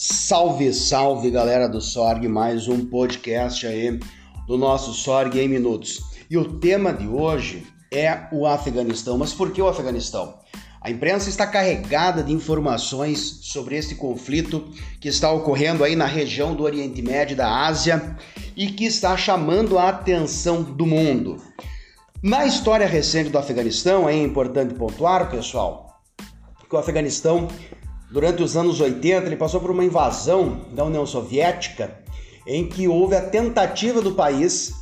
Salve, salve galera do Sorg, mais um podcast aí do nosso Sorg em Minutos. E o tema de hoje é o Afeganistão. Mas por que o Afeganistão? A imprensa está carregada de informações sobre esse conflito que está ocorrendo aí na região do Oriente Médio da Ásia e que está chamando a atenção do mundo. Na história recente do Afeganistão, é importante pontuar, pessoal, que o Afeganistão, durante os anos 80, ele passou por uma invasão da União Soviética, em que houve a tentativa do país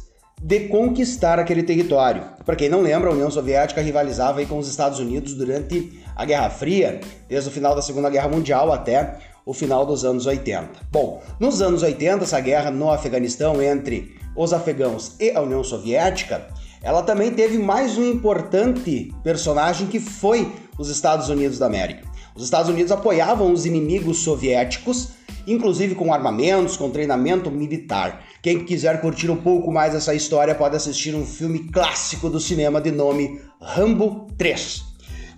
de conquistar aquele território. Para quem não lembra, a União Soviética rivalizava com os Estados Unidos durante a Guerra Fria, desde o final da Segunda Guerra Mundial até o final dos anos 80. Bom, nos anos 80, essa guerra no Afeganistão entre os afegãos e a União Soviética ela também teve mais um importante personagem que foi os Estados Unidos da América. Os Estados Unidos apoiavam os inimigos soviéticos, inclusive com armamentos, com treinamento militar. Quem quiser curtir um pouco mais essa história pode assistir um filme clássico do cinema de nome Rambo 3.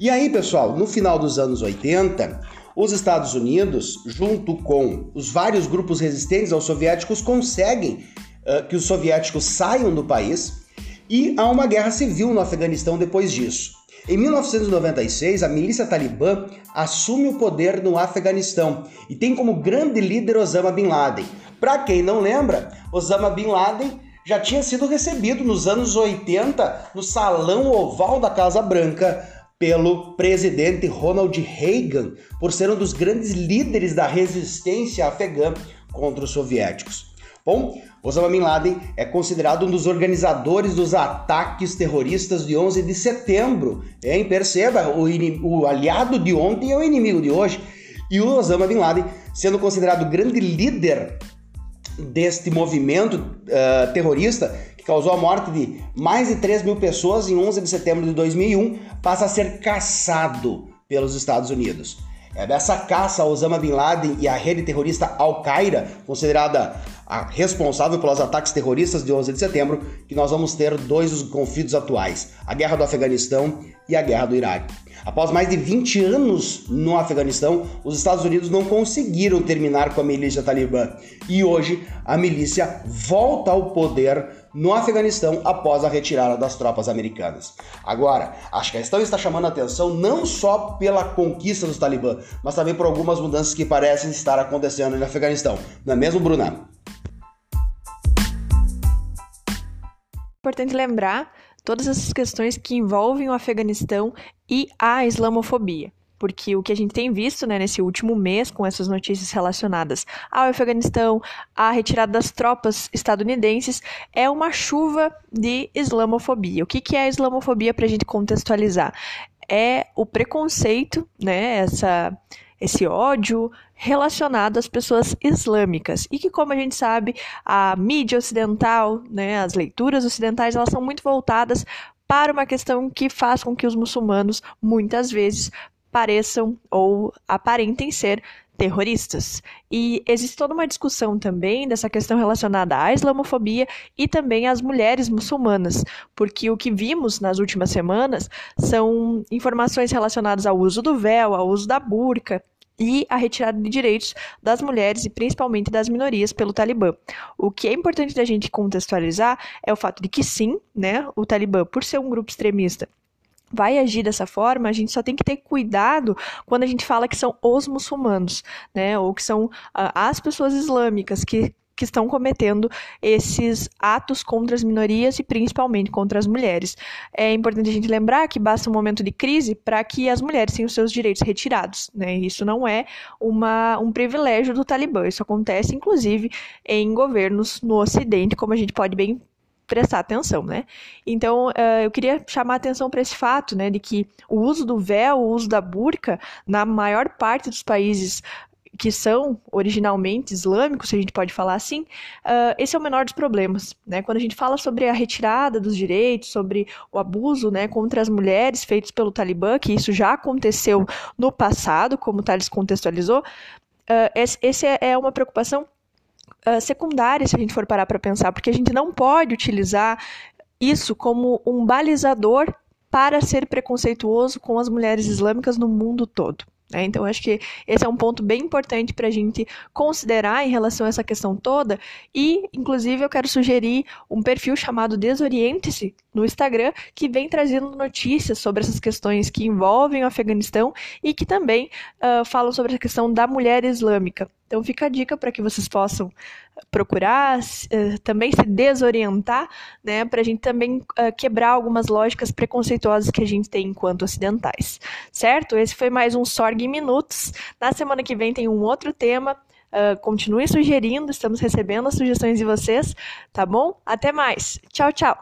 E aí, pessoal, no final dos anos 80, os Estados Unidos, junto com os vários grupos resistentes aos soviéticos, conseguem uh, que os soviéticos saiam do país e há uma guerra civil no Afeganistão depois disso. Em 1996, a milícia talibã assume o poder no Afeganistão e tem como grande líder Osama Bin Laden. Para quem não lembra, Osama Bin Laden já tinha sido recebido nos anos 80 no salão oval da Casa Branca pelo presidente Ronald Reagan por ser um dos grandes líderes da resistência afegã contra os soviéticos. Bom, Osama Bin Laden é considerado um dos organizadores dos ataques terroristas de 11 de setembro. Hein? Perceba, o, o aliado de ontem é o inimigo de hoje. E o Osama Bin Laden, sendo considerado grande líder deste movimento uh, terrorista, que causou a morte de mais de 3 mil pessoas em 11 de setembro de 2001, passa a ser caçado pelos Estados Unidos. É dessa caça Osama Bin Laden e a rede terrorista Al-Qaeda, considerada a responsável pelos ataques terroristas de 11 de setembro, que nós vamos ter dois dos conflitos atuais: a guerra do Afeganistão e a guerra do Iraque. Após mais de 20 anos no Afeganistão, os Estados Unidos não conseguiram terminar com a milícia talibã e hoje a milícia volta ao poder no Afeganistão após a retirada das tropas americanas. Agora, a questão está chamando a atenção não só pela conquista dos talibã, mas também por algumas mudanças que parecem estar acontecendo no Afeganistão. Não é mesmo, Bruna? Importante lembrar todas essas questões que envolvem o Afeganistão e a islamofobia porque o que a gente tem visto né, nesse último mês com essas notícias relacionadas ao Afeganistão, à retirada das tropas estadunidenses, é uma chuva de islamofobia. O que, que é a islamofobia para a gente contextualizar? É o preconceito, né, essa, esse ódio relacionado às pessoas islâmicas. E que, como a gente sabe, a mídia ocidental, né, as leituras ocidentais, elas são muito voltadas para uma questão que faz com que os muçulmanos muitas vezes pareçam ou aparentem ser terroristas. E existe toda uma discussão também dessa questão relacionada à islamofobia e também às mulheres muçulmanas, porque o que vimos nas últimas semanas são informações relacionadas ao uso do véu, ao uso da burca e a retirada de direitos das mulheres e principalmente das minorias pelo Talibã. O que é importante da gente contextualizar é o fato de que sim, né, o Talibã, por ser um grupo extremista, vai agir dessa forma, a gente só tem que ter cuidado quando a gente fala que são os muçulmanos, né, ou que são uh, as pessoas islâmicas que que estão cometendo esses atos contra as minorias e principalmente contra as mulheres. É importante a gente lembrar que basta um momento de crise para que as mulheres tenham seus direitos retirados. Né? Isso não é uma, um privilégio do Talibã, isso acontece inclusive em governos no Ocidente, como a gente pode bem prestar atenção, né? Então, uh, eu queria chamar atenção para esse fato, né, de que o uso do véu, o uso da burca, na maior parte dos países que são originalmente islâmicos, se a gente pode falar assim, uh, esse é o menor dos problemas. Né? Quando a gente fala sobre a retirada dos direitos, sobre o abuso né, contra as mulheres feitos pelo Talibã, que isso já aconteceu no passado, como o Thales contextualizou, uh, esse, esse é, é uma preocupação uh, secundária, se a gente for parar para pensar, porque a gente não pode utilizar isso como um balizador para ser preconceituoso com as mulheres islâmicas no mundo todo. Né? Então, acho que esse é um ponto bem importante para a gente considerar em relação a essa questão toda. E, inclusive, eu quero sugerir um perfil chamado Desoriente-se no Instagram, que vem trazendo notícias sobre essas questões que envolvem o Afeganistão e que também uh, falam sobre a questão da mulher islâmica. Então fica a dica para que vocês possam procurar, uh, também se desorientar, né, para a gente também uh, quebrar algumas lógicas preconceituosas que a gente tem enquanto ocidentais, certo? Esse foi mais um Sorg em Minutos. Na semana que vem tem um outro tema. Uh, continue sugerindo, estamos recebendo as sugestões de vocês, tá bom? Até mais. Tchau, tchau.